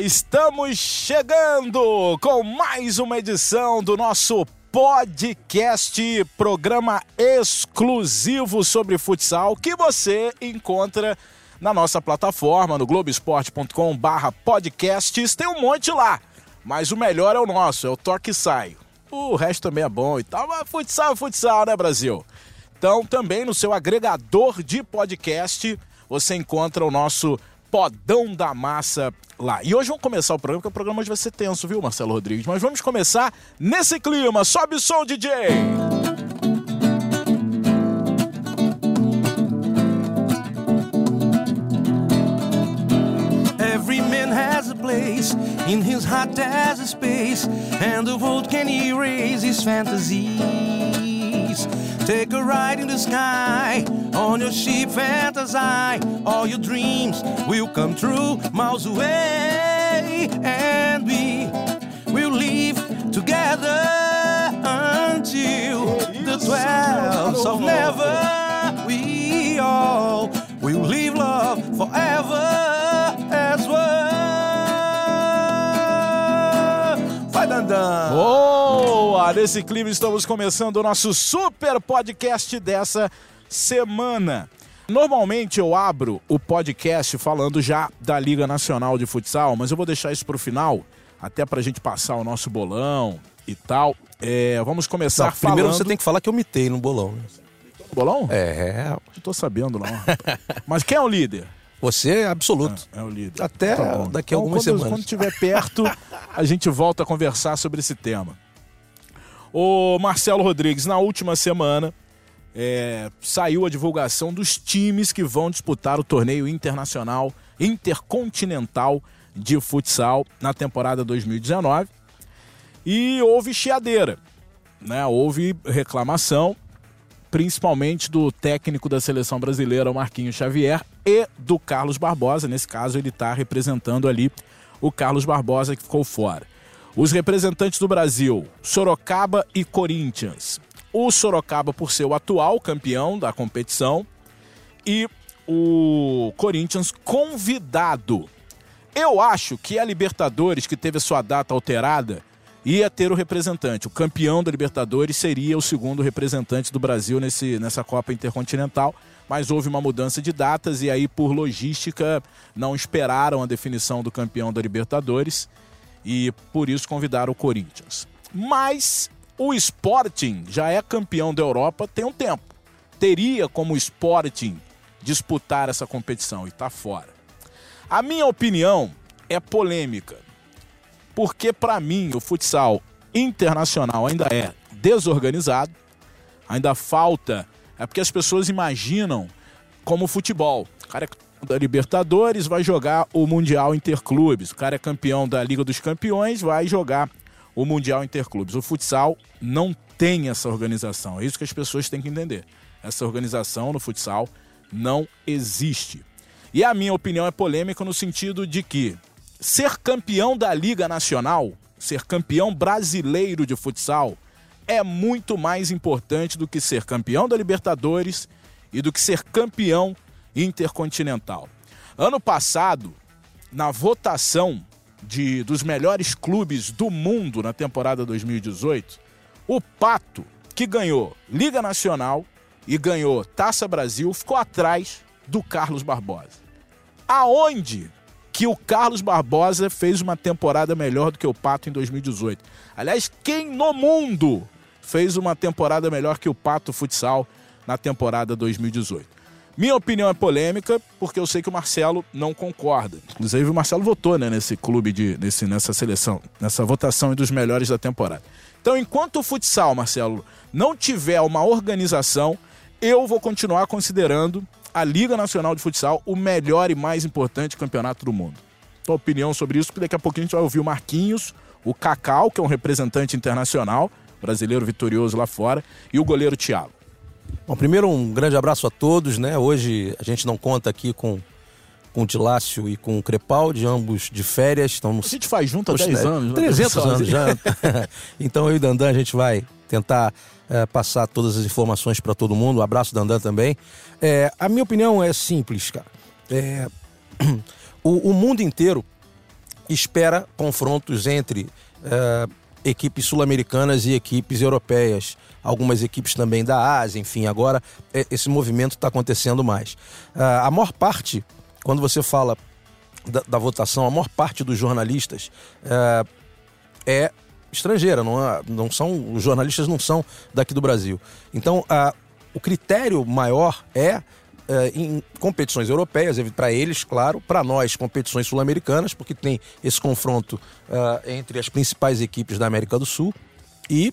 Estamos chegando com mais uma edição do nosso podcast, programa exclusivo sobre futsal que você encontra na nossa plataforma no globesport.com/podcasts. Tem um monte lá, mas o melhor é o nosso, é o Toque Sai. O resto também é bom e tal, mas futsal é futsal, né, Brasil? Então, também no seu agregador de podcast, você encontra o nosso Podão da Massa lá. E hoje vamos começar o programa, porque o programa hoje vai ser tenso, viu, Marcelo Rodrigues? Mas vamos começar nesse clima. Sobe o som, DJ! Every place in his heart as a space, and the world can erase his fantasies. Take a ride in the sky on your ship, fantasize. All your dreams will come true miles away, Nesse clima estamos começando o nosso super podcast dessa semana. Normalmente eu abro o podcast falando já da Liga Nacional de Futsal, mas eu vou deixar isso para o final, até para a gente passar o nosso bolão e tal. É, vamos começar Não, falando... primeiro você tem que falar que eu mitei no bolão. né? Bolão? É, Não tô sabendo não. mas quem é o líder? você é absoluto. É o líder. Até Tá daqui a Então, algumas quando, semanas. Quando estiver perto, a gente volta a conversar sobre esse tema. O Marcelo Rodrigues, na última semana, é, saiu a divulgação dos times que vão disputar o torneio internacional intercontinental de futsal na temporada 2019. E houve chiadeira, né? Houve reclamação, principalmente do técnico da seleção brasileira, Marquinhos Xavier, e do Carlos Barbosa. Nesse caso, ele está representando ali o Carlos Barbosa, que ficou fora. Os representantes do Brasil, Sorocaba e Corinthians. O Sorocaba, por ser o atual campeão da competição, e o Corinthians convidado. Eu acho que a Libertadores, que teve a sua data alterada, ia ter o representante. O campeão da Libertadores seria o segundo representante do Brasil nesse, nessa Copa Intercontinental, mas houve uma mudança de datas e aí, por logística, não esperaram a definição do campeão da Libertadores e por isso convidaram o Corinthians. Mas o Sporting já é campeão da Europa tem um tempo. Teria como Sporting disputar essa competição e está fora. A minha opinião é polêmica, porque para mim o futsal internacional ainda é desorganizado, ainda falta. É porque as pessoas imaginam como futebol. Cara é da Libertadores, vai jogar o Mundial Interclubes. O cara é campeão da Liga dos Campeões, vai jogar o Mundial Interclubes. O futsal não tem essa organização. É isso que as pessoas têm que entender. Essa organização no futsal não existe. E a minha opinião é polêmica no sentido de que ser campeão da Liga Nacional, ser campeão brasileiro de futsal, é muito mais importante do que ser campeão da Libertadores e do que ser campeão intercontinental. Ano passado, na votação de, dos melhores clubes do mundo na temporada 2018, o Pato, que ganhou Liga Nacional e ganhou Taça Brasil, ficou atrás do Carlos Barbosa. Aonde que o Carlos Barbosa fez uma temporada melhor do que o Pato em 2018? Aliás, quem no mundo fez uma temporada melhor que o Pato Futsal na temporada 2018? Minha opinião é polêmica, porque eu sei que o Marcelo não concorda. Inclusive, o Marcelo votou né, nesse clube, de, nesse, nessa seleção, nessa votação dos melhores da temporada. Então, enquanto o futsal, Marcelo, não tiver uma organização, eu vou continuar considerando a Liga Nacional de Futsal o melhor e mais importante campeonato do mundo. Tua opinião sobre isso, porque daqui a pouquinho a gente vai ouvir o Marquinhos, o Cacau, que é um representante internacional, brasileiro vitorioso lá fora, e o goleiro Thiago. Bom, primeiro um grande abraço a todos, né? Hoje a gente não conta aqui com, com o Tilácio e com o Crepaldi, ambos de férias. A Estamos gente faz junto há Poxa, 10 né? anos. né? 300 Pessoal, anos já. então eu e Dandan a gente vai tentar é, passar todas as informações para todo mundo. Um abraço, Dandan, também. É, a minha opinião é simples, cara. É, o, o mundo inteiro espera confrontos entre é, equipes sul-americanas e equipes europeias. Algumas equipes também da Ásia, enfim, agora é, esse movimento está acontecendo mais. Ah, a maior parte, quando você fala da, da, votação, a maior parte dos jornalistas é, é estrangeira, não, é, não são, os jornalistas não são daqui do Brasil. Então, a, o critério maior é é, em competições europeias, para eles, claro, para nós, competições sul-americanas, porque tem esse confronto uh, entre as principais equipes da América do Sul e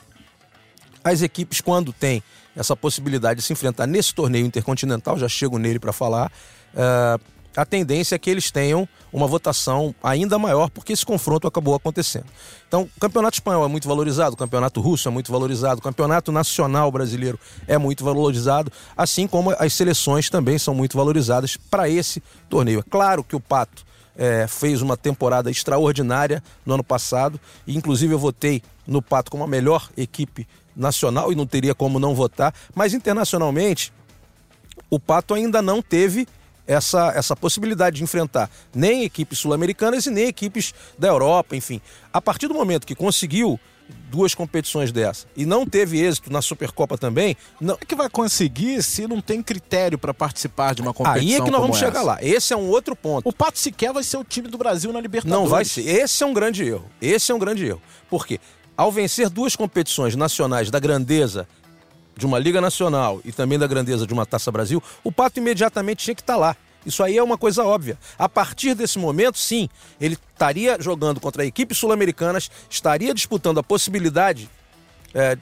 as equipes, quando tem essa possibilidade de se enfrentar nesse torneio intercontinental, já chego nele para falar, uh, a tendência é que eles tenham uma votação ainda maior, porque esse confronto acabou acontecendo. Então, o campeonato espanhol é muito valorizado, o campeonato russo é muito valorizado, o campeonato nacional brasileiro é muito valorizado, assim como as seleções também são muito valorizadas para esse torneio. É claro que o Pato é, fez uma temporada extraordinária no ano passado, e inclusive eu votei no Pato como a melhor equipe nacional e não teria como não votar, mas internacionalmente o Pato ainda não teve essa, essa possibilidade de enfrentar nem equipes sul-americanas e nem equipes da Europa, enfim. A partir do momento que conseguiu duas competições dessa e não teve êxito na Supercopa também, não é que vai conseguir se não tem critério para participar de uma competição. Aí é que nós vamos essa. chegar lá. Esse é um outro ponto. O Pato sequer vai ser o time do Brasil na Libertadores. Não vai ser. Esse é um grande erro. Esse é um grande erro. Por quê? Ao vencer duas competições nacionais da grandeza de uma Liga Nacional e também da grandeza de uma Taça Brasil, o Pato imediatamente tinha que estar tá lá. Isso aí é uma coisa óbvia. A partir desse momento, sim, ele estaria jogando contra equipes sul-americanas, estaria disputando a possibilidade é,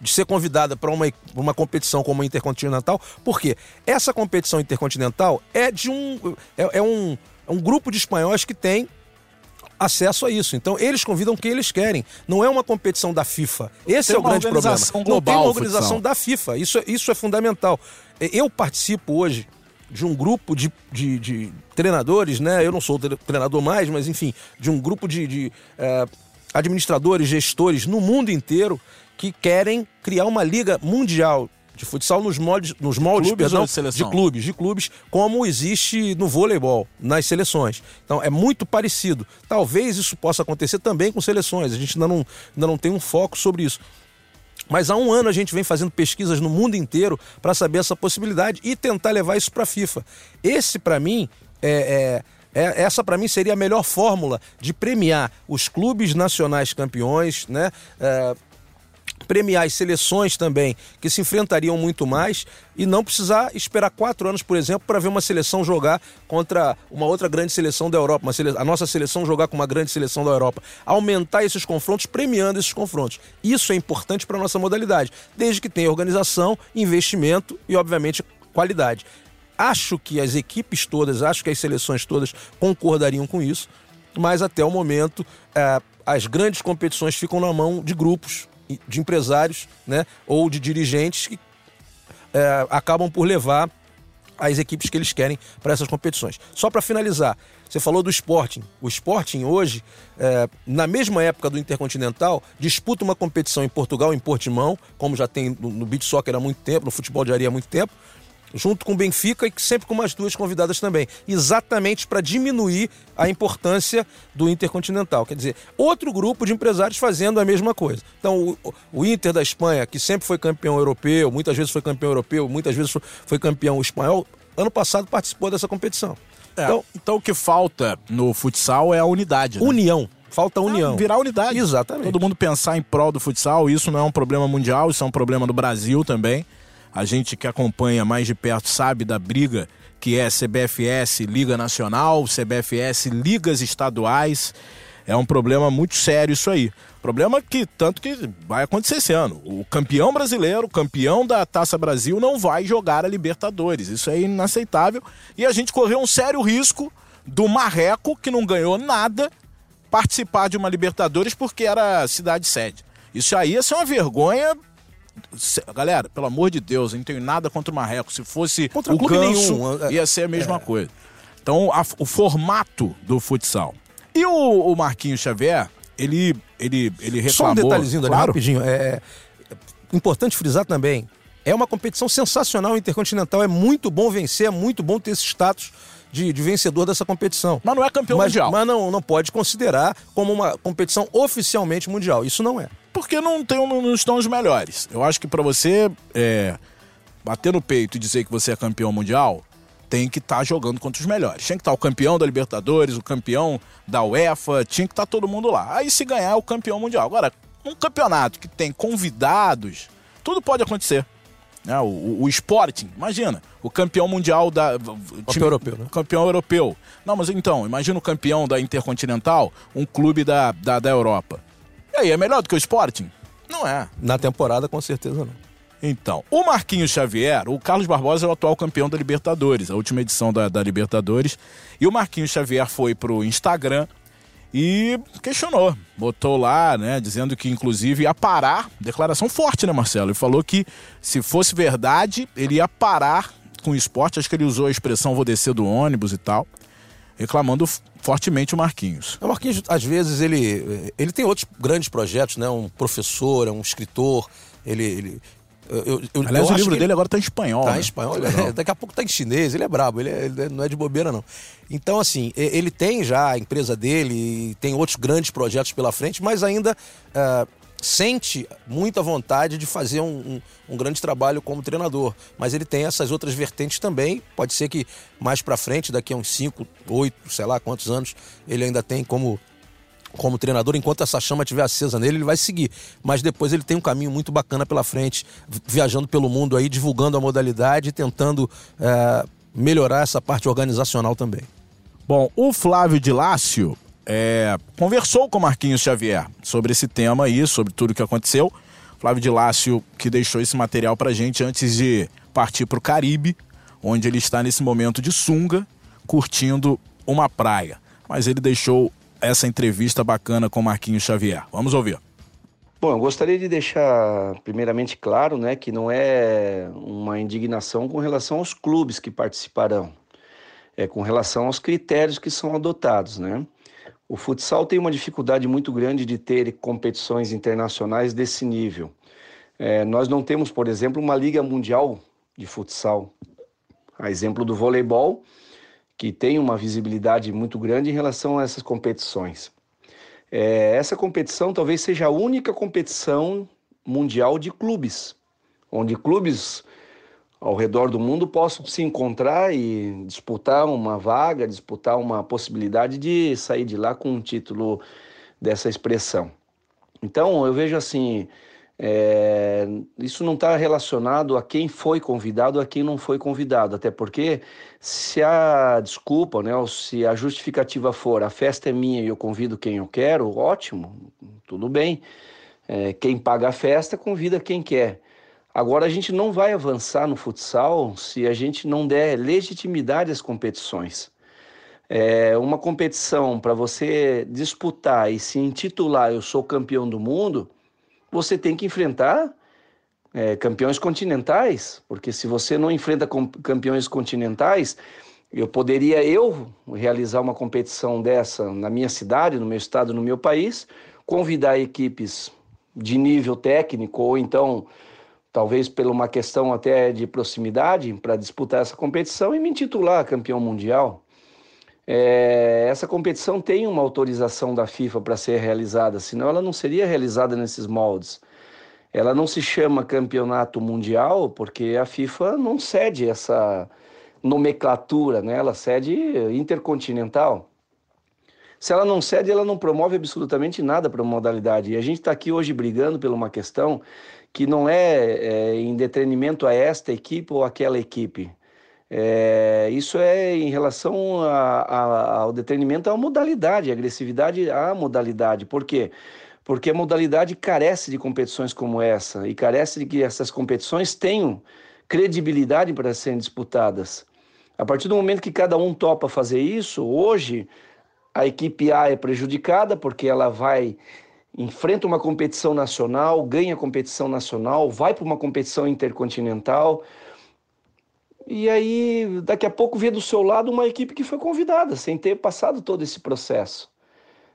de ser convidada para uma, uma competição como a Intercontinental, porque essa competição intercontinental é de um. é, é um, é um grupo de espanhóis que tem acesso a isso. Então, eles convidam quem eles querem. Não é uma competição da FIFA. Esse é o grande problema. Global, Não tem uma organização futsal. da FIFA. Isso, isso é fundamental. Eu participo hoje de um grupo de, de, de, treinadores, né? Eu não sou treinador mais, mas enfim, de um grupo de, de é, administradores, gestores no mundo inteiro que querem criar uma liga mundial de futsal nos moldes, nos moldes clubes perdão, de, de, clubes, de clubes, como existe no voleibol, nas seleções. Então é muito parecido. Talvez isso possa acontecer também com seleções. A gente ainda não, ainda não tem um foco sobre isso. Mas há um ano a gente vem fazendo pesquisas no mundo inteiro para saber essa possibilidade e tentar levar isso para a FIFA. Esse, para mim, é, é, é essa para mim seria a melhor fórmula de premiar os clubes nacionais campeões, né? É, premiar as seleções também, que se enfrentariam muito mais, e não precisar esperar quatro anos, por exemplo, para ver uma seleção jogar contra uma outra grande seleção da Europa, sele... a nossa seleção jogar com uma grande seleção da Europa. Aumentar esses confrontos, premiando esses confrontos. Isso é importante para a nossa modalidade, desde que tenha organização, investimento e, obviamente, qualidade. Acho que as equipes todas, acho que as seleções todas concordariam com isso, mas até o momento eh, as grandes competições ficam na mão de grupos de empresários né, ou de dirigentes que é, acabam por levar as equipes que eles querem para essas competições. Só para finalizar, você falou do Sporting. O Sporting hoje, é, na mesma época do Intercontinental, disputa uma competição em Portugal, em Portimão, como já tem no, no beach soccer há muito tempo, no futebol de areia há muito tempo, junto com o Benfica e sempre com umas duas convidadas também, exatamente para diminuir a importância do Intercontinental. Quer dizer, outro grupo de empresários fazendo a mesma coisa. Então, o, o Inter da Espanha, que sempre foi campeão europeu, muitas vezes foi campeão europeu, muitas vezes foi campeão espanhol, ano passado participou dessa competição. É, então, então, o que falta no futsal é a unidade. Né? União. Falta união. virar unidade. Exatamente. Todo mundo pensar em prol do futsal, isso não é um problema mundial, isso é um problema do Brasil também. A gente que acompanha mais de perto sabe da briga que é CBFS Liga Nacional, CBFS Ligas Estaduais. É um problema muito sério isso aí. Problema que tanto que vai acontecer esse ano. O campeão brasileiro, o campeão da Taça Brasil não vai jogar a Libertadores. Isso é inaceitável e a gente correu um sério risco do Marreco, que não ganhou nada, participar de uma Libertadores porque era cidade sede. Isso aí ia ser uma vergonha Galera, pelo amor de Deus, eu não tenho nada contra o Marreco. Se fosse contra o Ganso, nenhum. ia ser a mesma é. coisa. Então, a, o formato do futsal. E o, o Marquinhos Xavier, ele, ele, ele reclamou... Só um detalhezinho dali, claro. rapidinho. É, é importante frisar também, é uma competição sensacional intercontinental, é muito bom vencer, é muito bom ter esse status de, de vencedor dessa competição. Mas não é campeão mas, mundial. Mas não, não pode considerar como uma competição oficialmente mundial. Isso não é. Porque não, tem, não estão os melhores. Eu acho que para você é, bater no peito e dizer que você é campeão mundial, tem que estar tá jogando contra os melhores. Tinha que estar tá o campeão da Libertadores, o campeão da UEFA, tinha que estar tá todo mundo lá. Aí se ganhar é o campeão mundial. Agora, um campeonato que tem convidados, tudo pode acontecer. Né? O, o, Sporting, imagina, o campeão mundial da. Campeão time, europeu, né? Campeão europeu. Não, mas então, imagina o campeão da Intercontinental, um clube da, da, da Europa. E aí, é melhor do que o Sporting? Não é. Na temporada, com certeza não. Então, o Marquinhos Xavier, o Carlos Barbosa é o atual campeão da Libertadores, a última edição da, da Libertadores. E o Marquinhos Xavier foi pro Instagram e questionou. Botou lá, né, dizendo que inclusive ia parar. Declaração forte, né, Marcelo? Ele falou que se fosse verdade, ele ia parar com o esporte. Acho que ele usou a expressão vou descer do ônibus e tal. Reclamando fortemente o Marquinhos. O Marquinhos, às vezes, ele, ele tem outros grandes projetos, né? Um professor, é um escritor, ele, ele, eu, eu, Aliás, eu o livro dele agora está em espanhol. Está né? em espanhol. É, daqui a pouco está em chinês. Ele é brabo, ele, é, ele, não é de bobeira, não. Então, assim, ele tem já a empresa dele, tem outros grandes projetos pela frente, mas ainda uh, sente muita vontade de fazer um, um, um, grande trabalho como treinador. Mas ele tem essas outras vertentes também. Pode ser que mais para frente, daqui a uns 5, 8, sei lá quantos anos, ele ainda tem como como treinador, enquanto essa chama estiver acesa nele, ele vai seguir. Mas depois ele tem um caminho muito bacana pela frente, viajando pelo mundo aí, divulgando a modalidade e tentando é, melhorar essa parte organizacional também. Bom, o Flávio de Lácio é, conversou com Marquinhos Xavier sobre esse tema aí, sobre tudo que aconteceu. Flávio de Lácio que deixou esse material pra gente antes de partir pro Caribe, onde ele está nesse momento de sunga, curtindo uma praia. Mas ele deixou essa entrevista bacana com Marquinhos Xavier. Vamos ouvir. Bom, eu gostaria de deixar primeiramente claro, né, que não é uma indignação com relação aos clubes que participarão, é com relação aos critérios que são adotados, né? O futsal tem uma dificuldade muito grande de ter competições internacionais desse nível. É, nós não temos, por exemplo, uma liga mundial de futsal. A exemplo do voleibol, que tem uma visibilidade muito grande em relação a essas competições. É, essa competição talvez seja a única competição mundial de clubes, onde clubes ao redor do mundo possam se encontrar e disputar uma vaga, disputar uma possibilidade de sair de lá com um título dessa expressão. Então, eu vejo assim, é, isso não está relacionado a quem foi convidado, a quem não foi convidado, até porque se a desculpa, né, ou se a justificativa for a festa é minha e eu convido quem eu quero, ótimo, tudo bem. É, quem paga a festa convida quem quer. Agora a gente não vai avançar no futsal se a gente não der legitimidade às competições. É, uma competição para você disputar e se intitular eu sou campeão do mundo você tem que enfrentar é, campeões continentais, porque se você não enfrenta campeões continentais, eu poderia eu realizar uma competição dessa na minha cidade, no meu estado, no meu país, convidar equipes de nível técnico ou então talvez por uma questão até de proximidade para disputar essa competição e me intitular campeão mundial. É, essa competição tem uma autorização da FIFA para ser realizada, senão ela não seria realizada nesses moldes. Ela não se chama campeonato mundial porque a FIFA não cede essa nomenclatura, né? ela cede intercontinental. Se ela não cede, ela não promove absolutamente nada para a modalidade. E a gente está aqui hoje brigando por uma questão que não é, é em detrimento a esta equipe ou aquela equipe. É, isso é em relação a, a, ao detenimento à modalidade, agressividade à modalidade. Por quê? Porque a modalidade carece de competições como essa e carece de que essas competições tenham credibilidade para serem disputadas. A partir do momento que cada um topa fazer isso, hoje a equipe A é prejudicada porque ela vai enfrenta uma competição nacional, ganha competição nacional, vai para uma competição intercontinental, e aí, daqui a pouco, vê do seu lado uma equipe que foi convidada, sem ter passado todo esse processo.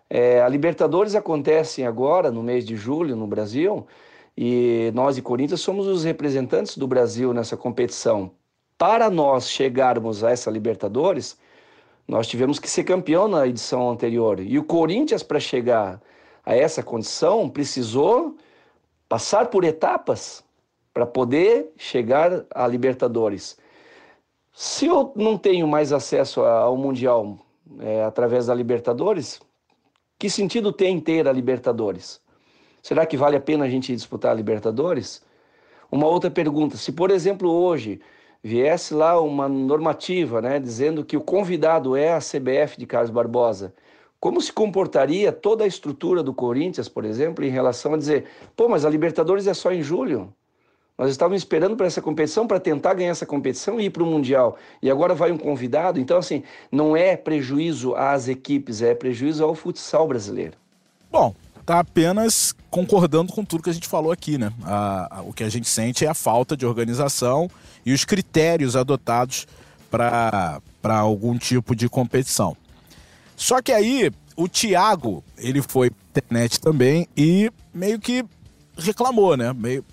É, a Libertadores acontece agora, no mês de julho, no Brasil, e nós e Corinthians somos os representantes do Brasil nessa competição. Para nós chegarmos a essa Libertadores, Nós tivemos que ser campeão na edição anterior. E o Corinthians, para chegar a essa condição, precisou passar por etapas para poder chegar à Libertadores. Se eu não tenho mais acesso ao Mundial é, através da Libertadores, que sentido tem ter a Libertadores? Será que vale a pena a gente disputar a Libertadores? Uma outra pergunta: se por exemplo hoje viesse lá uma normativa, né, dizendo que o convidado é a CBF de Carlos Barbosa, como se comportaria toda a estrutura do Corinthians, por exemplo, em relação a dizer, pô, mas a Libertadores é só em julho? Nós estávamos esperando para essa competição, para tentar ganhar essa competição e ir para o Mundial. E agora vai um convidado. Então, assim, não é prejuízo às equipes, é prejuízo ao futsal brasileiro. Bom, tá apenas concordando com tudo que a gente falou aqui, né? A, a, o que a gente sente é a falta de organização e os critérios adotados para algum tipo de competição. Só que aí o Thiago, ele foi internet também e meio que reclamou, né? Meio,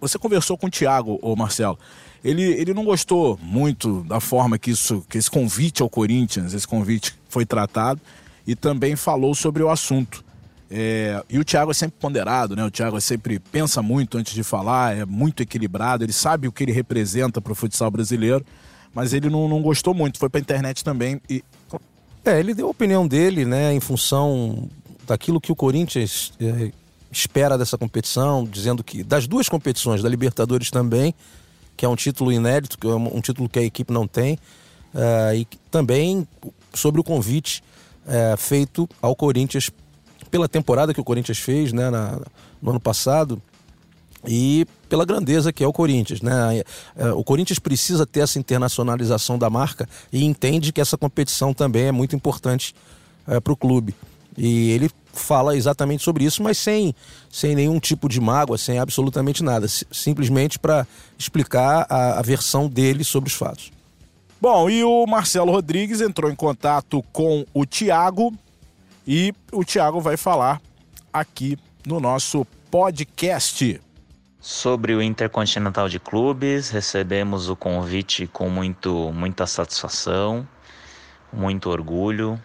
você conversou com o Thiago, ô Marcelo. Ele, ele não gostou muito da forma que, isso, que esse convite ao Corinthians, esse convite foi tratado, e também falou sobre o assunto. É, e o Thiago é sempre ponderado, né? O Thiago sempre pensa muito antes de falar, é muito equilibrado, ele sabe o que ele representa para o futsal brasileiro, mas ele não, não gostou muito, foi para a internet também e. É, ele deu a opinião dele, né, em função daquilo que o Corinthians é, espera dessa competição, dizendo que das duas competições, da Libertadores também, que é um título inédito, que é um título que a equipe não tem, uh, e também sobre o convite uh, feito ao Corinthians pela temporada que o Corinthians fez né, na, no ano passado e pela grandeza que é o Corinthians. Né? É, o Corinthians precisa ter essa internacionalização da marca e entende que essa competição também é muito importante é, para o clube. E ele fala exatamente sobre isso, mas sem, sem nenhum tipo de mágoa, sem absolutamente nada. Simplesmente para explicar a, a versão dele sobre os fatos. Bom, e o Marcelo Rodrigues entrou em contato com o Tiago e o Tiago vai falar aqui no nosso podcast. Sobre o Intercontinental de Clubes, recebemos o convite com muito, muita satisfação, muito orgulho.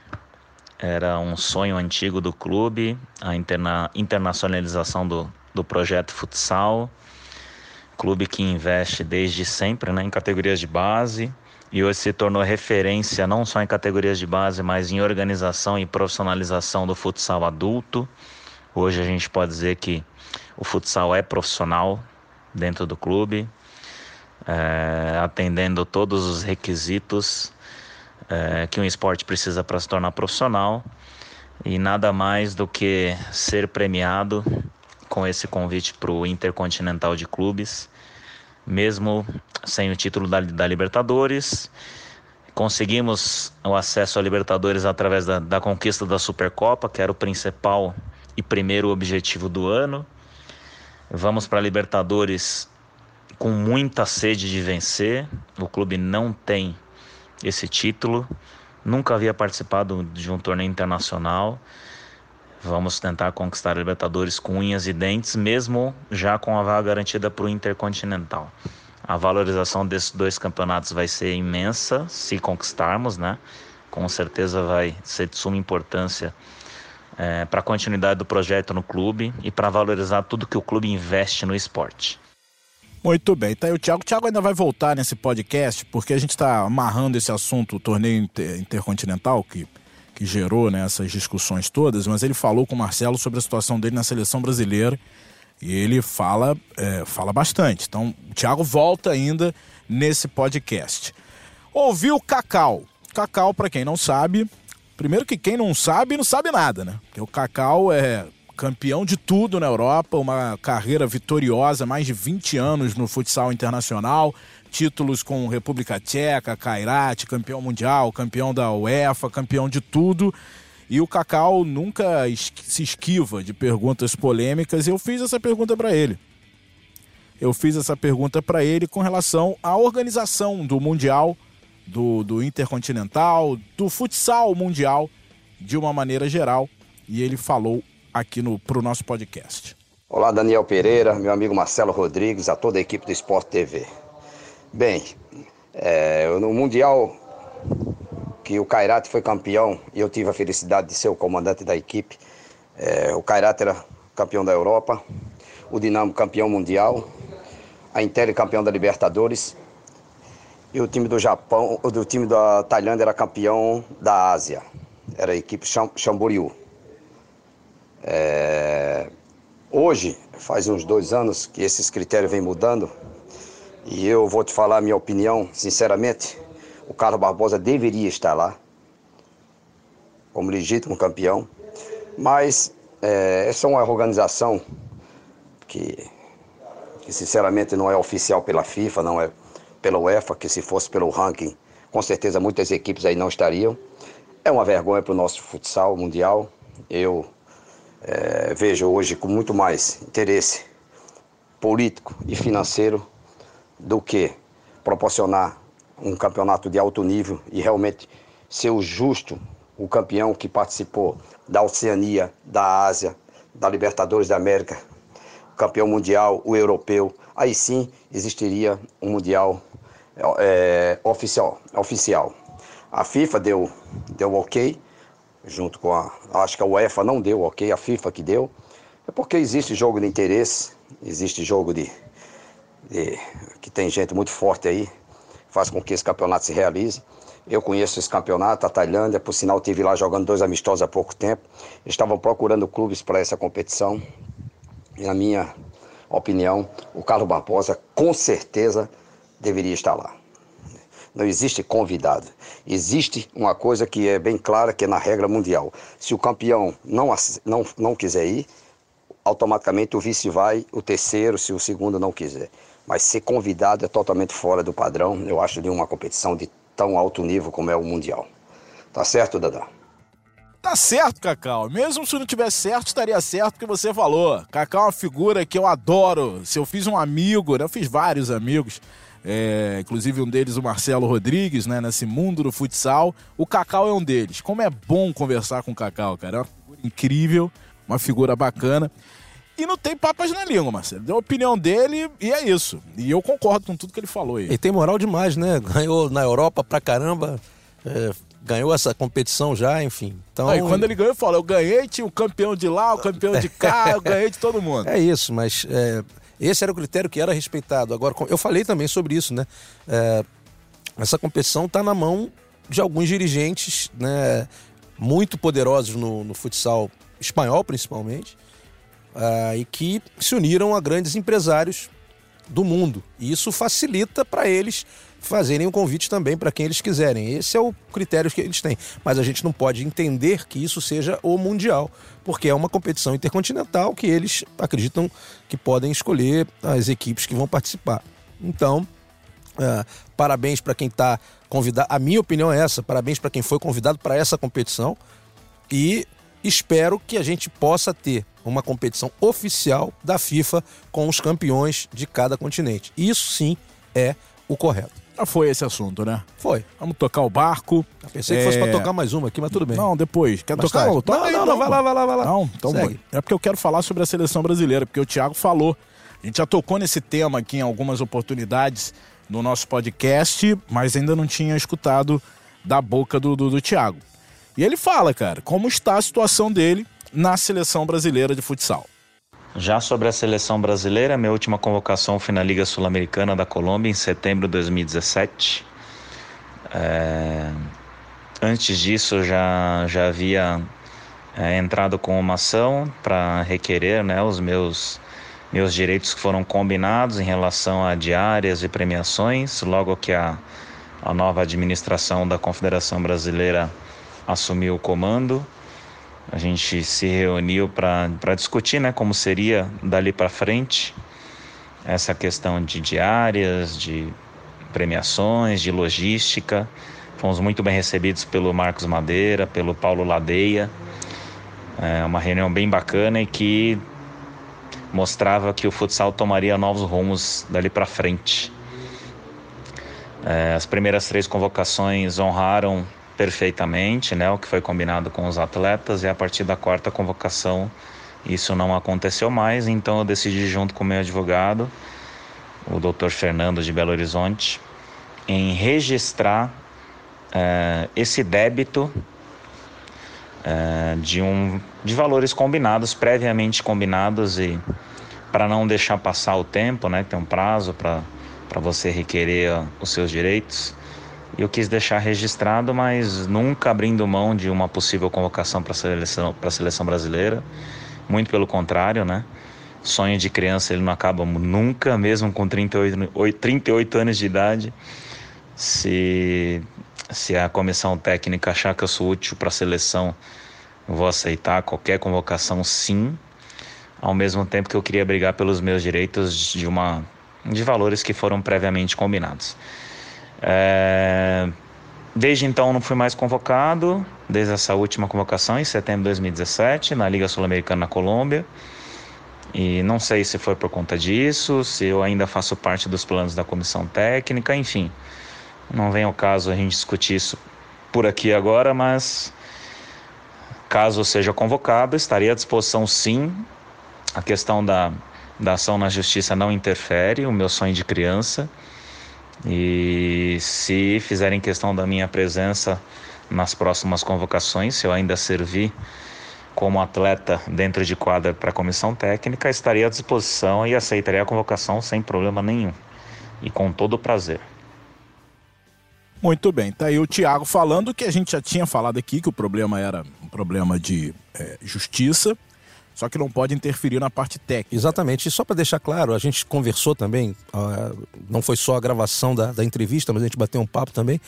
Era um sonho antigo do clube, a interna internacionalização do, do projeto futsal. Clube que investe desde sempre né, em categorias de base e hoje se tornou referência não só em categorias de base, mas em organização e profissionalização do futsal adulto. Hoje a gente pode dizer que o futsal é profissional dentro do clube, é, atendendo todos os requisitos é, que um esporte precisa para se tornar profissional e nada mais do que ser premiado com esse convite para o Intercontinental de Clubes, mesmo sem o título da, da, Libertadores. Conseguimos o acesso à Libertadores através da, da conquista da Supercopa, que era o principal e primeiro objetivo do ano. Vamos para a Libertadores com muita sede de vencer. O clube não tem esse título. Nunca havia participado de um torneio internacional. Vamos tentar conquistar a Libertadores com unhas e dentes, mesmo já com a vaga garantida para o Intercontinental. A valorização desses dois campeonatos vai ser imensa se conquistarmos, né? Com certeza vai ser de suma importância é, para a continuidade do projeto no clube e para valorizar tudo que o clube investe no esporte. Muito bem, tá aí o Thiago. O Thiago ainda vai voltar nesse podcast, porque a gente está amarrando esse assunto, o torneio inter intercontinental, que, que gerou né, essas discussões todas, mas ele falou com o Marcelo sobre a situação dele na seleção brasileira e ele fala, é, fala bastante. Então, o Thiago volta ainda nesse podcast. Ouviu Cacau. Cacau, para quem não sabe, primeiro que quem não sabe, não sabe nada, né? Porque o Cacau é campeão de tudo na Europa, uma carreira vitoriosa, mais de 20 anos no futsal internacional, títulos com República Tcheca, Kairat, campeão mundial, campeão da UEFA, campeão de tudo. E o Cacau nunca se esquiva de perguntas polêmicas. Eu fiz essa pergunta para ele. Eu fiz essa pergunta para ele com relação à organização do Mundial, do, do Intercontinental, do futsal mundial, de uma maneira geral. E ele falou aqui no pro nosso podcast. Olá, Daniel Pereira, meu amigo Marcelo Rodrigues, a toda a equipe do Esporte TV. Bem, é, no Mundial que o Kairat foi campeão e eu tive a felicidade de ser o comandante da equipe. É, o Kairat era campeão da Europa, o Dinamo campeão mundial, a Inter campeão da Libertadores e o time do Japão, o time da Tailândia era campeão da Ásia. Era a equipe Chamboriú. É... Hoje, faz uns dois anos que esses critérios vêm mudando e eu vou te falar a minha opinião, sinceramente, o Carlos Barbosa deveria estar lá como legítimo campeão, mas é, essa é uma organização que, que sinceramente não é oficial pela FIFA, não é pela UEFA, que se fosse pelo ranking, com certeza muitas equipes aí não estariam. É uma vergonha para o nosso futsal mundial. Eu é, vejo hoje com muito mais interesse político e financeiro do que proporcionar um campeonato de alto nível e realmente ser o justo, o campeão que participou da Oceania, da Ásia, da Libertadores da América, campeão mundial, o europeu. Aí sim existiria um mundial é, oficial, oficial. A FIFA deu, deu ok, junto com a. Acho que a UEFA não deu ok, a FIFA que deu. É porque existe jogo de interesse, existe jogo de, de. que tem gente muito forte aí, faz com que esse campeonato se realize. Eu conheço esse campeonato, a Tailândia, por sinal, tive lá jogando dois amistosos há pouco tempo. Estavam procurando clubes para essa competição. E, na minha opinião, o Carlos Barbosa com certeza deveria estar lá. Não existe convidado. Existe uma coisa que é bem clara, que é na regra mundial. Se o campeão não, não, não quiser ir, automaticamente o vice vai, o terceiro, se o segundo não quiser. Mas ser convidado é totalmente fora do padrão, eu acho, de uma competição de tão alto nível como é o Mundial. Tá certo, Dadá? Tá certo, Cacau. Mesmo se não tivesse certo, estaria certo o que você falou. Cacau é uma figura que eu adoro. Se eu fiz um amigo, né? eu fiz vários amigos é, inclusive um deles o Marcelo Rodrigues, né, nesse mundo do futsal. O Cacau é um deles. Como é bom conversar com o Cacau, cara. É uma figura incrível, uma figura bacana. E não tem papas na língua, Marcelo. Deu a opinião dele e é isso. E eu concordo com tudo que ele falou aí. E tem moral demais, né? Ganhou na Europa pra caramba. É, ganhou essa competição já, enfim. Então, aí, quando ele ganhou, falou: Eu ganhei, tinha o campeão de lá, o campeão de cá, eu ganhei de todo mundo. É isso, mas é, esse era o critério que era respeitado. Agora, eu falei também sobre isso, né? É, essa competição está na mão de alguns dirigentes né, muito poderosos no, no futsal espanhol, principalmente, uh, e que se uniram a grandes empresários do mundo. E isso facilita para eles fazerem um convite também para quem eles quiserem. Esse é o critério que eles têm. Mas a gente não pode entender que isso seja o Mundial, porque é uma competição intercontinental que eles acreditam que podem escolher as equipes que vão participar. Então, uh, parabéns para quem está convidado. A minha opinião é essa: parabéns para quem foi convidado para essa competição. E espero que a gente possa ter uma competição oficial da FIFA com os campeões de cada continente. Isso sim é o correto. Já foi esse assunto, né? Foi. Vamos tocar o barco. Eu pensei é... que fosse pra é, tocar mais uma aqui, mas tudo bem. Não, depois. Quer tocar? Não, não, não, não, vai lá, vai lá, vai lá. Não, então Segue. É porque eu quero falar sobre a seleção brasileira, porque o Thiago falou. A gente já tocou nesse tema aqui em algumas oportunidades no nosso podcast, mas ainda não tinha escutado da boca do, do, do Thiago. E ele fala, cara, como está a situação dele na seleção brasileira de futsal. Já sobre a seleção brasileira, minha última convocação foi na Liga Sul-Americana da Colômbia em setembro de 2017. É... Antes disso, eu já, já havia é, entrado com uma ação para requerer né, os meus, meus direitos que foram combinados em relação a diárias e premiações, logo que a, a nova administração da Confederação Brasileira assumiu o comando. A gente se reuniu para discutir né, como seria dali para frente essa questão de diárias, de premiações, de logística. Fomos muito bem recebidos pelo Marcos Madeira, pelo Paulo Ladeia. É uma reunião bem bacana e que mostrava que o futsal tomaria novos rumos dali para frente. É, as primeiras três convocações honraram perfeitamente, né, o que foi combinado com os atletas e a partir da quarta convocação isso não aconteceu mais, então eu decidi junto com meu advogado, o Dr. Fernando de Belo Horizonte, em registrar é, esse débito é, de, um, de valores combinados, previamente combinados e para não deixar passar o tempo, né, tem um prazo para você requerer os seus direitos. Eu quis deixar registrado, mas nunca abrindo mão de uma possível convocação para a seleção, a seleção brasileira. Muito pelo contrário, né? Sonho de criança ele não acaba nunca, mesmo com 38, 38 anos de idade. Se, se a comissão técnica achar que eu sou útil para a seleção, eu vou aceitar qualquer convocação, sim. Ao mesmo tempo que eu queria brigar pelos meus direitos de uma de valores que foram previamente combinados. É... Desde então não fui mais convocado, desde essa última convocação em setembro de 2017 na Liga Sul-Americana na Colômbia. E não sei se foi por conta disso, se eu ainda faço parte dos planos da comissão técnica, enfim. Não vem ao caso a gente discutir isso por aqui agora, mas caso seja convocado, estaria à disposição sim. A questão da, da ação na justiça não interfere, o meu sonho de criança. E se fizerem questão da minha presença nas próximas convocações, se eu ainda servir como atleta dentro de quadra para a comissão técnica, estaria à disposição e aceitaria a convocação sem problema nenhum e com todo o prazer. Muito bem, tá aí o Thiago falando que a gente já tinha falado aqui que o problema era um problema de é, justiça, só que não pode interferir na parte técnica. Exatamente. E só para deixar claro, a gente conversou também, uh, não foi só a gravação da, da, entrevista, mas a gente bateu um papo também.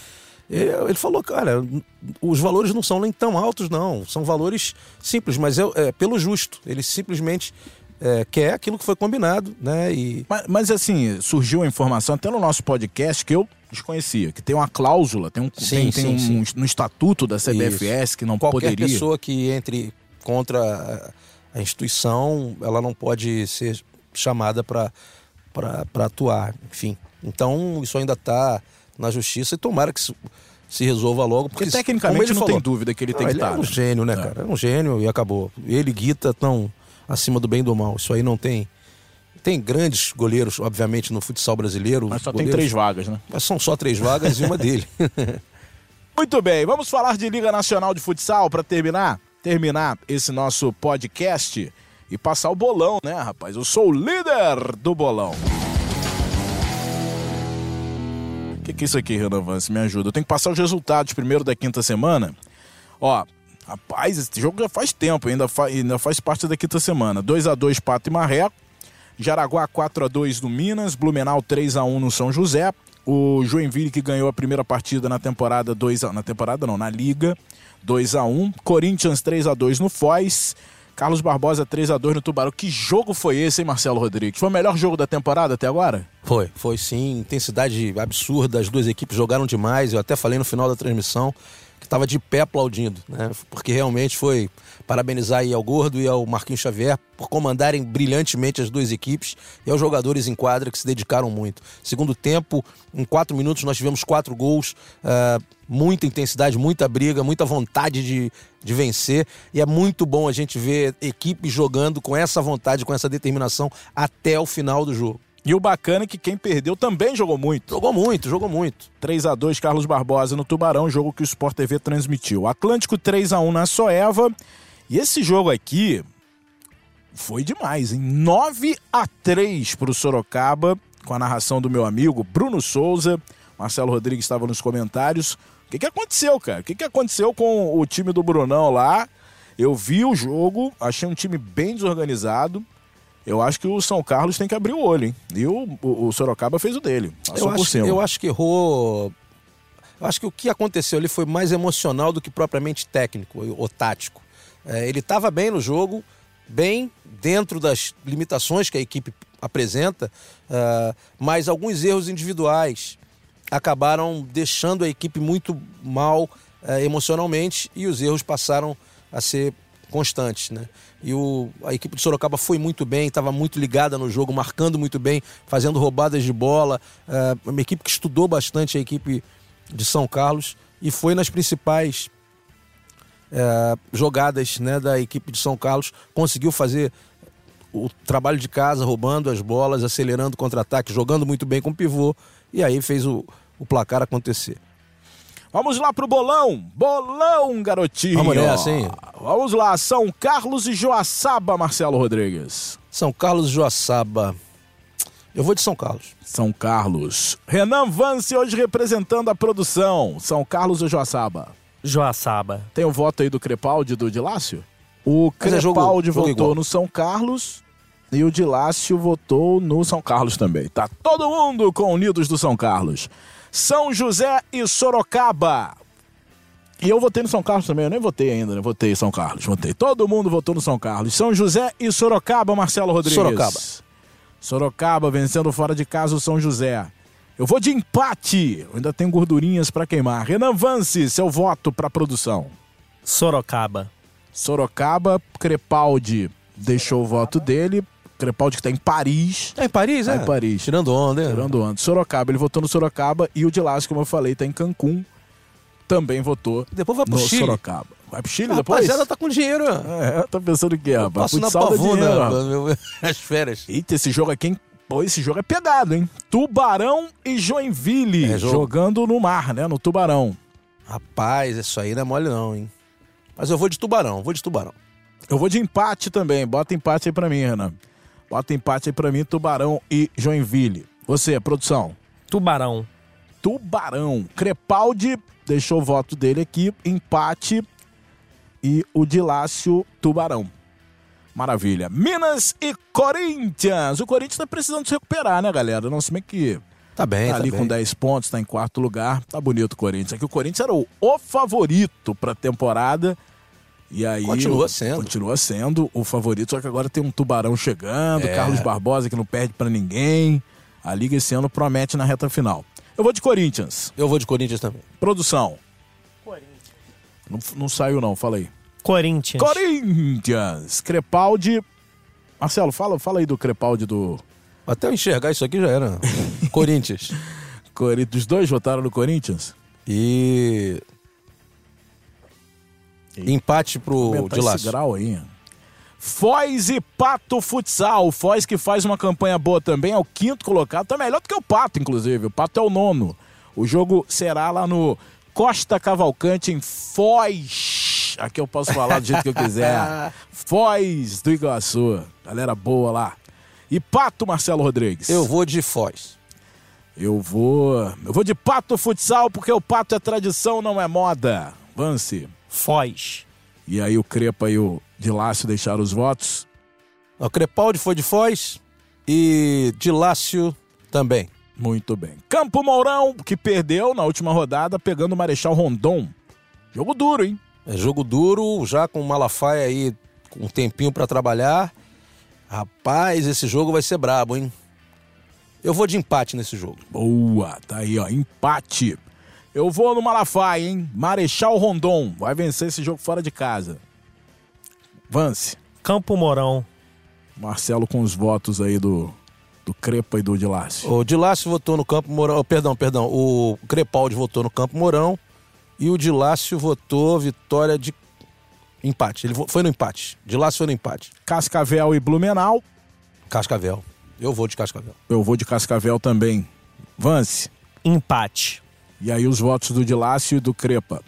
Ele falou, cara, os valores não são nem tão altos, não. São valores simples, mas é, é pelo justo. Ele simplesmente é, quer aquilo que foi combinado, né? E... Mas, mas, assim, surgiu a informação até no nosso podcast que eu desconhecia, que tem uma cláusula, tem um, sim, tem, sim, tem um, sim. no estatuto da CBFS Isso. que não Qualquer poderia... Qualquer pessoa que entre contra a instituição ela não pode ser chamada para atuar, enfim. Então isso ainda está na justiça e tomara que se, se resolva logo. Porque, porque tecnicamente ele não falou, tem dúvida que ele tem que estar. Ele é um né? gênio, né, é. cara? É um gênio e acabou. Ele e Guita estão acima do bem e do mal. Isso aí não tem. Tem grandes goleiros, obviamente, no futsal brasileiro. Mas só goleiros, tem três vagas, né? Mas são só três vagas e uma dele. Muito bem, vamos falar de Liga Nacional de Futsal para terminar? Terminar esse nosso podcast e passar o bolão, né, rapaz? Eu sou o líder do bolão. O que, que é isso aqui, Renan Vance? Me ajuda. Eu tenho que passar os resultados primeiro da quinta semana. Ó, rapaz, esse jogo já faz tempo, ainda, fa ainda faz parte da quinta semana. 2 a 2 Pato e Marreco. Jaraguá 4 a 2 no Minas, Blumenau 3 a 1 no São José. O Joinville que ganhou a primeira partida na temporada 2 a... na temporada não, na liga 2 a 1 Corinthians 3 a 2 no Foz. Carlos Barbosa 3 a 2 no Tubarão. Que jogo foi esse, hein, Marcelo Rodrigues? Foi o melhor jogo da temporada até agora? Foi, foi sim. Intensidade absurda. As duas equipes jogaram demais. Eu até falei no final da transmissão que estava de pé aplaudindo, né? Porque realmente foi parabenizar aí ao Gordo e ao Marquinhos Xavier por comandarem brilhantemente as duas equipes e aos jogadores em quadra que se dedicaram muito. Segundo tempo, em quatro minutos nós tivemos quatro gols, uh, muita intensidade, muita briga, muita vontade de, de vencer e é muito bom a gente ver equipes jogando com essa vontade, com essa determinação até o final do jogo. E o bacana é que quem perdeu também jogou muito. Jogou muito, jogou muito. 3 a 2 Carlos Barbosa no Tubarão, jogo que o Sport TV transmitiu. Atlântico 3 a 1 na Soeva. E esse jogo aqui foi demais, hein? 9 a 3 para o Sorocaba, com a narração do meu amigo Bruno Souza. Marcelo Rodrigues estava nos comentários. O que, que aconteceu, cara? O que, que aconteceu com o time do Brunão lá? Eu vi o jogo, achei um time bem desorganizado. Eu acho que o São Carlos tem que abrir o olho, hein? E o, o, o Sorocaba fez o dele. Eu, acho, eu acho que errou. Eu acho que o que aconteceu ali foi mais emocional do que propriamente técnico ou tático. É, ele estava bem no jogo, bem dentro das limitações que a equipe apresenta, uh, mas alguns erros individuais acabaram deixando a equipe muito mal uh, emocionalmente e os erros passaram a ser constantes, né? E o, a equipe de Sorocaba foi muito bem, estava muito ligada no jogo, marcando muito bem, fazendo roubadas de bola. É, uma equipe que estudou bastante a equipe de São Carlos e foi nas principais é, jogadas né, da equipe de São Carlos, conseguiu fazer o trabalho de casa, roubando as bolas, acelerando o contra-ataque, jogando muito bem com o pivô, e aí fez o, o placar acontecer. Vamos lá pro bolão. Bolão, garotinho. Vamos nessa, hein? Vamos lá. São Carlos e Joaçaba, Marcelo Rodrigues. São Carlos e Joaçaba. Eu vou de São Carlos. São Carlos. Renan Vance hoje representando a produção. São Carlos ou Joaçaba? Joaçaba. Tem o voto aí do Crepaldi e do Dilácio? O é jogo- Crepaldi jogo votou igual. no São Carlos e o Dilácio votou no São Carlos também. Tá todo mundo com Unidos do São Carlos. São José e Sorocaba. E eu votei no São Carlos também, eu nem votei ainda, né? Votei São Carlos, votei. Todo mundo votou no São Carlos. São José e Sorocaba, Marcelo Rodrigues. Sorocaba. Sorocaba vencendo fora de casa o São José. Eu vou de empate. Eu ainda tenho gordurinhas pra queimar. Renan Vance, seu voto pra produção. Sorocaba. Sorocaba, Crepaldi deixou o voto dele. Crepaldi que tá em Paris. É em Paris, Tá é? em Paris. Tirando onda, hein? Tirando ano. Sorocaba, ele votou no Sorocaba. E o de Laço, como eu falei, tá em Cancún. Também votou Depois vai pro no Chile. Sorocaba. Vai pro Chile A depois? rapaziada tá com dinheiro. É, tá pensando o quê, rapaz? Passo na dinheiro, pavuna, as férias. Eita, esse jogo aqui, hein? Pô, esse jogo é pegado, hein? Tubarão e Joinville. É jogo. jogando no mar, né? No Tubarão. Rapaz, isso aí não é mole não, hein? Mas eu vou de tubarão, vou de tubarão. Eu vou de empate também. Bota empate aí pra mim, Renan. Bota empate aí pra mim, Tubarão e Joinville. Você, produção. Tubarão. Tubarão. Crepaldi deixou o voto dele aqui. Empate. E o Dilácio, Tubarão. Maravilha. Minas e Corinthians. O Corinthians tá precisando se recuperar, né, galera? Não se bem que Tá bem, tá tá ali bem. com 10 pontos, tá em quarto lugar. Tá bonito o Corinthians. Aqui o Corinthians era o, o favorito pra temporada. E aí. Continua sendo. Continua sendo o favorito, só que agora tem um tubarão chegando, É. Carlos Barbosa que não perde pra ninguém. A liga esse ano promete na reta final. Eu vou de Corinthians. Eu vou de Corinthians também. Produção. Não, não saiu, não, fala aí. Corinthians. Corinthians. Crepaldi. Marcelo, fala, fala aí do Crepaldi do Até eu enxergar isso aqui já era. Corinthians. Corinthians. Os dois votaram no Corinthians? E. Empate pro esse Dilácio. grau aí. Foz e Pato Futsal. Foz que faz uma campanha boa também, é o quinto colocado. Tá melhor do que o Pato, inclusive. O Pato é o nono. O jogo será lá no Costa Cavalcante, em Foz. Aqui eu posso falar do jeito que eu quiser. Foz do Iguaçu. Galera boa lá. E Pato, Marcelo Rodrigues. Eu vou de Foz. Eu vou. Eu vou de Pato Futsal, porque o Pato é tradição, não é moda. Vance. Foz. E aí o Crepa e o Dilácio deixaram os votos. O Crepaldi foi de Foz e Dilácio também. Muito bem. Campo Mourão, que perdeu na última rodada, pegando o Marechal Rondon. Jogo duro, hein? É jogo duro, já com o Malafaia aí com um tempinho pra trabalhar. Rapaz, esse jogo vai ser brabo, hein? Eu vou de empate nesse jogo. Boa, tá aí, ó. Empate. Eu vou no Malafaia, hein? Marechal Rondon. Vai vencer esse jogo fora de casa. Vance. Campo Mourão. Marcelo com os votos aí do, do Crepa e do Dilácio. O Dilácio votou no Campo Mourão. oh, perdão, perdão. O Crepaldi votou no Campo Mourão. E o Dilácio votou vitória de empate. Ele foi no empate. Dilácio foi no empate. Cascavel e Blumenau. Cascavel. Eu vou de Cascavel. Eu vou de Cascavel também. Vance. Empate. E aí os votos do Dilácio e do Crepa.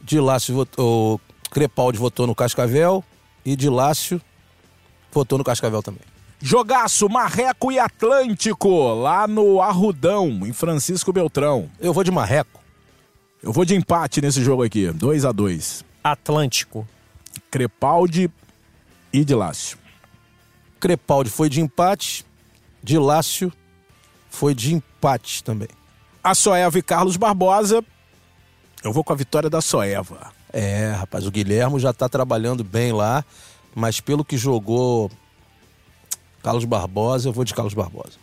Dilácio votou. O Crepaldi votou no Cascavel. E Dilácio votou no Cascavel também. Jogaço, Marreco e Atlântico, lá no Arrudão, em Francisco Beltrão. Eu vou de Marreco. Eu vou de empate nesse jogo aqui, 2 a 2 Atlântico. Crepaldi e Dilácio. Crepaldi foi de empate. Dilácio foi de empate também. A Soeva e Carlos Barbosa, eu vou com a vitória da Soeva. É, rapaz, o Guilhermo já tá trabalhando bem lá, mas pelo que jogou Carlos Barbosa, eu vou de Carlos Barbosa.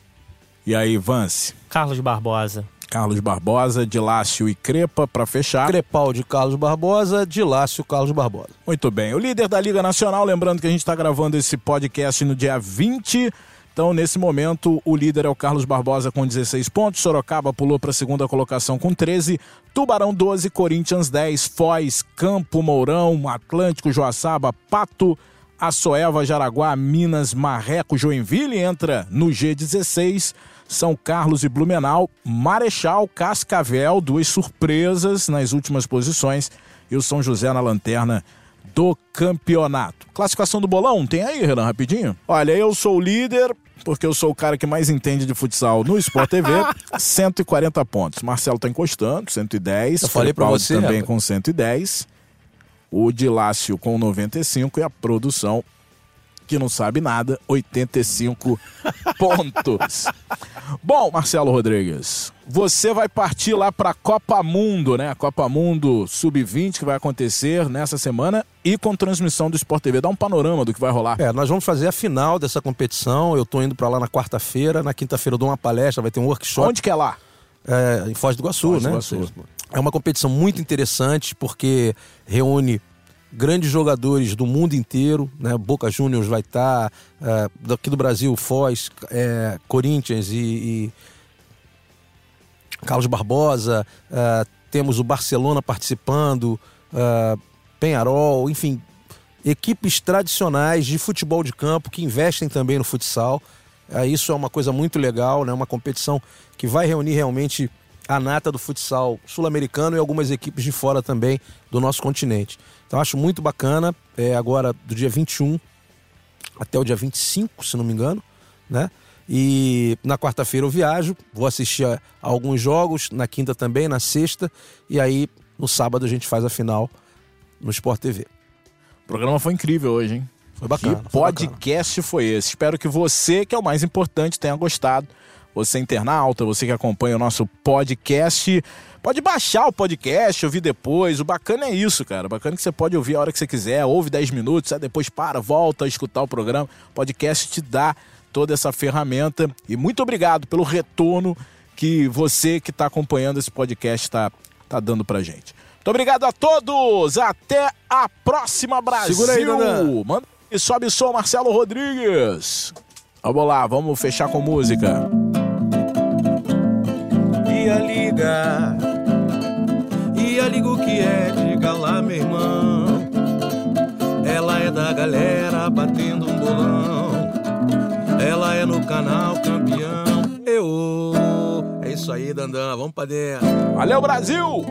E aí, Vance? Carlos Barbosa. Carlos Barbosa, Dilácio e Crepa para fechar. Crepaldi Carlos Barbosa, Dilácio Carlos Barbosa. Muito bem. O líder da Liga Nacional, lembrando que a gente está gravando esse podcast no dia 20. Então, nesse momento, o líder é o Carlos Barbosa com 16 pontos. Sorocaba pulou para a segunda colocação com 13. Tubarão 12, Corinthians 10, Foz, Campo Mourão, Atlântico, Joaçaba, Pato, Açoeva, Jaraguá, Minas, Marreco, Joinville entra no G16. São Carlos e Blumenau, Marechal, Cascavel, duas surpresas nas últimas posições e o São José na lanterna do campeonato. Classificação do bolão, tem aí, Renan, rapidinho? Olha, eu sou o líder, porque eu sou o cara que mais entende de futsal no Sport TV, 140 pontos. Marcelo tá encostando, 110. Eu falei Crepaldi você, também rapaz. com 110. O Dilácio com 95 e a produção que não sabe nada, 85 pontos. Bom, Marcelo Rodrigues, você vai partir lá para a Copa Mundo, né? A Copa Mundo Sub-20 que vai acontecer nessa semana e com transmissão do Sport TV. Dá um panorama do que vai rolar. É, nós vamos fazer a final dessa competição. Eu tô indo para lá na quarta-feira. Na quinta-feira eu dou uma palestra, vai ter um workshop. Onde que é lá? É, em Foz do Iguaçu, Foz do né? Iguaçu. É uma competição muito interessante porque reúne grandes jogadores do mundo inteiro, né? Boca Juniors vai estar, é, daqui do Brasil, Foz, é, Corinthians e, e Carlos Barbosa, é, temos o Barcelona participando, é, Penharol, enfim, equipes tradicionais de futebol de campo que investem também no futsal. É, isso é uma coisa muito legal, né? Uma competição que vai reunir realmente a nata do futsal sul-americano e algumas equipes de fora também do nosso continente. Então acho muito bacana. É agora do dia 21 até o dia 25, se não me engano, né? E na quarta-feira eu viajo, vou assistir a, a alguns jogos, na quinta também, na sexta, e aí no sábado a gente faz a final no Sport TV. O programa foi incrível hoje, hein? Foi bacana. Que foi bacana. podcast foi esse? Espero que você, que é o mais importante, tenha gostado. Você internauta, você que acompanha o nosso podcast, pode baixar o podcast, ouvir depois. O bacana é isso, cara. O bacana é que você pode ouvir a hora que você quiser, ouve 10 minutos, aí depois para, volta a escutar o programa. O podcast te dá toda essa ferramenta. E muito obrigado pelo retorno que você que está acompanhando esse podcast está tá dando pra gente. Muito obrigado a todos! Até a próxima, Brasil! Segura aí, Dandan. Manda e sobe som, Marcelo Rodrigues. Vamos lá, vamos fechar com música. E a liga, e a liga o que é, diga lá, meu irmão. Ela é da galera batendo um bolão. Ela é no canal campeão. Eu, é isso aí, Dandan, vamos pra dentro. Valeu, Brasil!